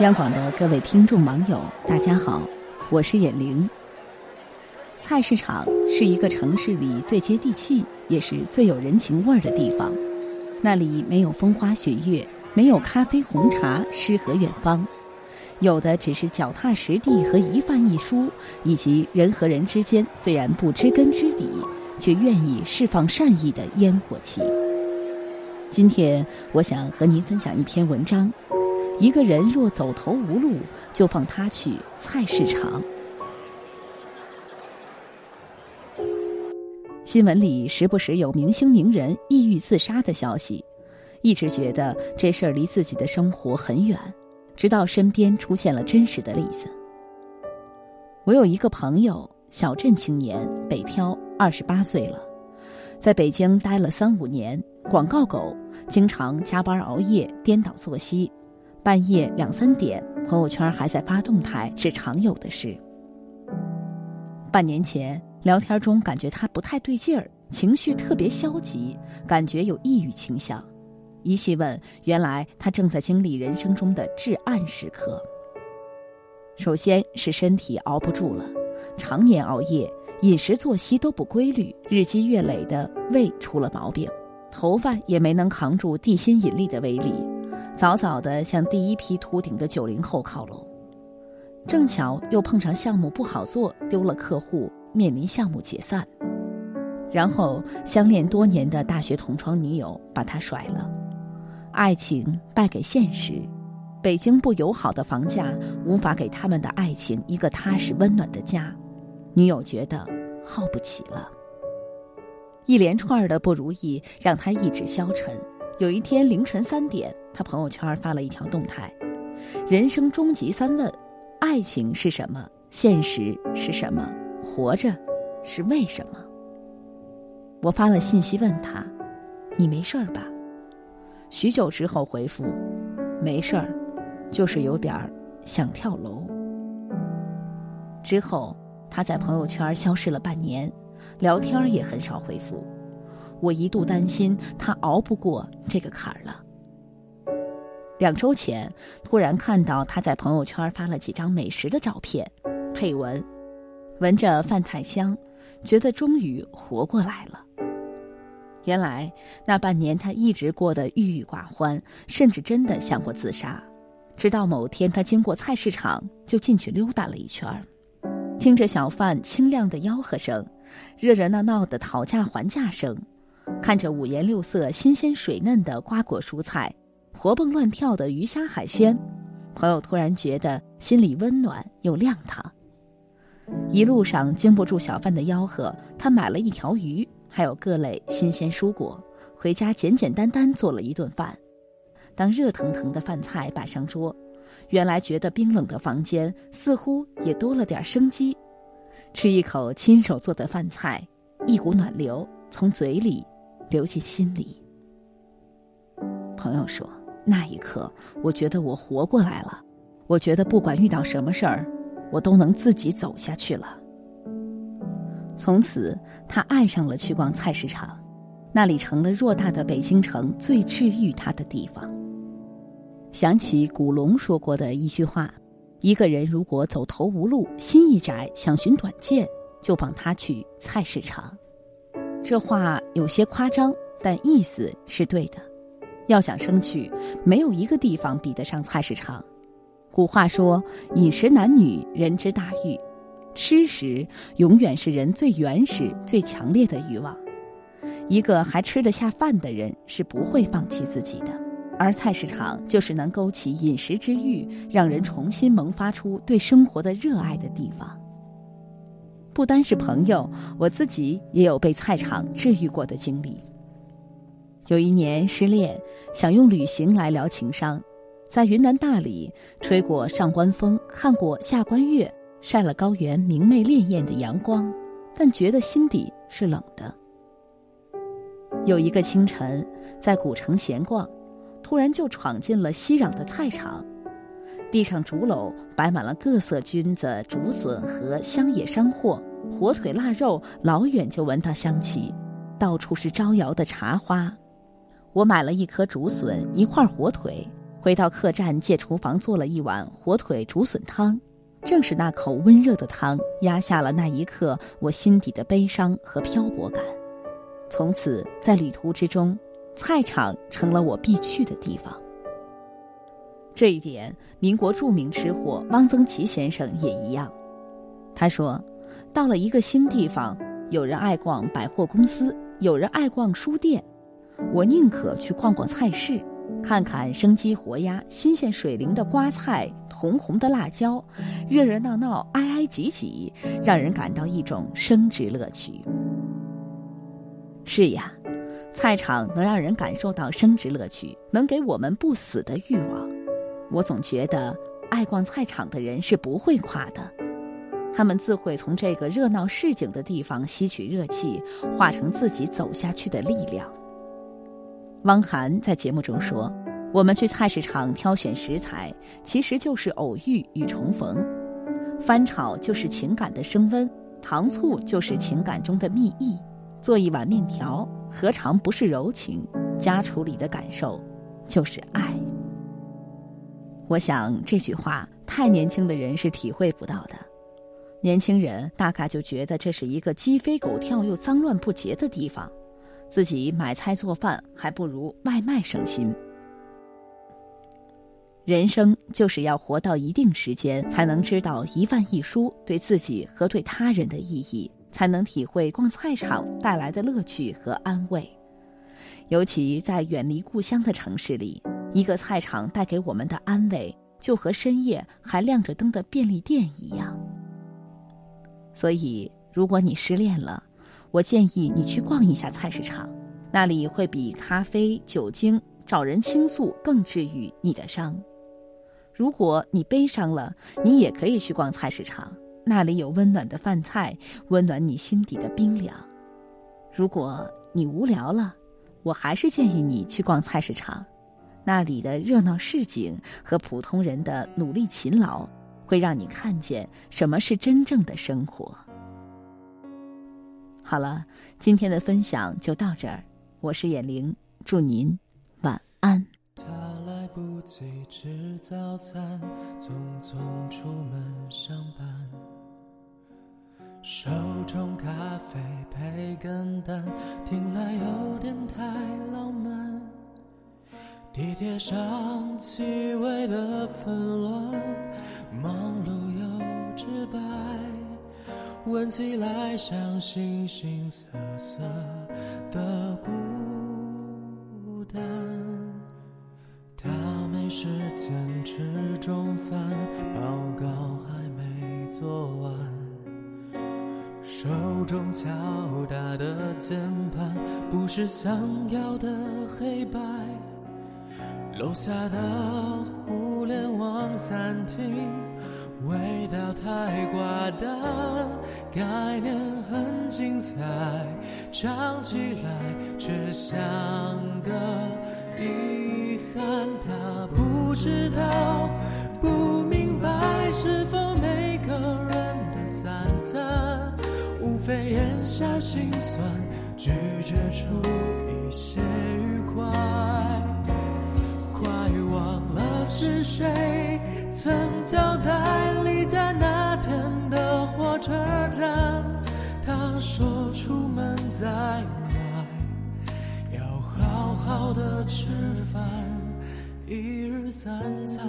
央广的各位听众网友，大家好，我是眼玲。菜市场是一个城市里最接地气，也是最有人情味儿的地方。那里没有风花雪月，没有咖啡红茶诗和远方，有的只是脚踏实地和一饭一书，以及人和人之间虽然不知根知底，却愿意释放善意的烟火气。今天，我想和您分享一篇文章：一个人若走投无路，就放他去菜市场。新闻里时不时有明星名人抑郁自杀的消息，一直觉得这事儿离自己的生活很远，直到身边出现了真实的例子。我有一个朋友，小镇青年，北漂，二十八岁了。在北京待了三五年，广告狗，经常加班熬夜，颠倒作息，半夜两三点，朋友圈还在发动态是常有的事。半年前聊天中感觉他不太对劲儿，情绪特别消极，感觉有抑郁倾向。一细问，原来他正在经历人生中的至暗时刻。首先是身体熬不住了，常年熬夜。饮食作息都不规律，日积月累的胃出了毛病，头发也没能扛住地心引力的威力，早早的向第一批秃顶的九零后靠拢。正巧又碰上项目不好做，丢了客户，面临项目解散。然后相恋多年的大学同窗女友把他甩了，爱情败给现实，北京不友好的房价无法给他们的爱情一个踏实温暖的家。女友觉得耗不起了，一连串的不如意让他意志消沉。有一天凌晨三点，他朋友圈发了一条动态：“人生终极三问，爱情是什么？现实是什么？活着是为什么？”我发了信息问他：“你没事儿吧？”许久之后回复：“没事儿，就是有点儿想跳楼。”之后。他在朋友圈消失了半年，聊天也很少回复。我一度担心他熬不过这个坎儿了。两周前，突然看到他在朋友圈发了几张美食的照片，配文：“闻着饭菜香，觉得终于活过来了。”原来那半年他一直过得郁郁寡欢，甚至真的想过自杀。直到某天，他经过菜市场，就进去溜达了一圈。听着小贩清亮的吆喝声，热热闹闹的讨价还价声，看着五颜六色、新鲜水嫩的瓜果蔬菜，活蹦乱跳的鱼虾海鲜，朋友突然觉得心里温暖又亮堂。一路上经不住小贩的吆喝，他买了一条鱼，还有各类新鲜蔬果，回家简简单单做了一顿饭。当热腾腾的饭菜摆上桌。原来觉得冰冷的房间似乎也多了点生机，吃一口亲手做的饭菜，一股暖流从嘴里流进心里。朋友说：“那一刻，我觉得我活过来了，我觉得不管遇到什么事儿，我都能自己走下去了。”从此，他爱上了去逛菜市场，那里成了偌大的北京城最治愈他的地方。想起古龙说过的一句话：“一个人如果走投无路，心一窄，想寻短见，就放他去菜市场。”这话有些夸张，但意思是对的。要想生趣，没有一个地方比得上菜市场。古话说：“饮食男女，人之大欲。”吃食永远是人最原始、最强烈的欲望。一个还吃得下饭的人，是不会放弃自己的。而菜市场就是能勾起饮食之欲，让人重新萌发出对生活的热爱的地方。不单是朋友，我自己也有被菜场治愈过的经历。有一年失恋，想用旅行来疗情伤，在云南大理吹过上关风，看过下关月，晒了高原明媚潋滟的阳光，但觉得心底是冷的。有一个清晨，在古城闲逛。突然就闯进了熙攘的菜场，地上竹篓摆满了各色菌子、竹笋和乡野山货，火腿、腊肉，老远就闻到香气，到处是招摇的茶花。我买了一颗竹笋，一块火腿，回到客栈，借厨房做了一碗火腿竹笋汤。正是那口温热的汤，压下了那一刻我心底的悲伤和漂泊感。从此，在旅途之中，菜场成了我必去的地方。这一点，民国著名吃货汪曾祺先生也一样。他说：“到了一个新地方，有人爱逛百货公司，有人爱逛书店，我宁可去逛逛菜市。”看看生机活鸭、新鲜水灵的瓜菜、红红的辣椒，热热闹闹、挨挨挤挤，让人感到一种生殖乐趣。是呀，菜场能让人感受到生殖乐趣，能给我们不死的欲望。我总觉得，爱逛菜场的人是不会垮的，他们自会从这个热闹市井的地方吸取热气，化成自己走下去的力量。汪涵在节目中说：“我们去菜市场挑选食材，其实就是偶遇与重逢。翻炒就是情感的升温，糖醋就是情感中的蜜意。做一碗面条，何尝不是柔情？家厨里的感受，就是爱。”我想这句话太年轻的人是体会不到的。年轻人大概就觉得这是一个鸡飞狗跳又脏乱不洁的地方。自己买菜做饭还不如外卖省心。人生就是要活到一定时间，才能知道一饭一蔬对自己和对他人的意义，才能体会逛菜场带来的乐趣和安慰。尤其在远离故乡的城市里，一个菜场带给我们的安慰，就和深夜还亮着灯的便利店一样。所以，如果你失恋了，我建议你去逛一下菜市场，那里会比咖啡、酒精找人倾诉更治愈你的伤。如果你悲伤了，你也可以去逛菜市场，那里有温暖的饭菜，温暖你心底的冰凉。如果你无聊了，我还是建议你去逛菜市场，那里的热闹市井和普通人的努力勤劳，会让你看见什么是真正的生活。好了，今天的分享就到这儿。我是眼玲，祝您晚安。他来不及吃早餐，匆匆出门上班，手中咖啡配根蛋，听来有点太浪漫。地铁上气味的纷乱，闻起来像形形色色的孤单。他没时间吃中饭，报告还没做完。手中敲打的键盘不是想要的黑白。楼下的互联网餐厅。味道太寡淡，概念很精彩，尝起来却像个遗憾。他不知道，不明白，是否每个人的三餐，无非咽下心酸，咀嚼出一些愉快。快忘是谁。曾交代离家那天的火车站，他说出门在外，要好好的吃饭，一日三餐。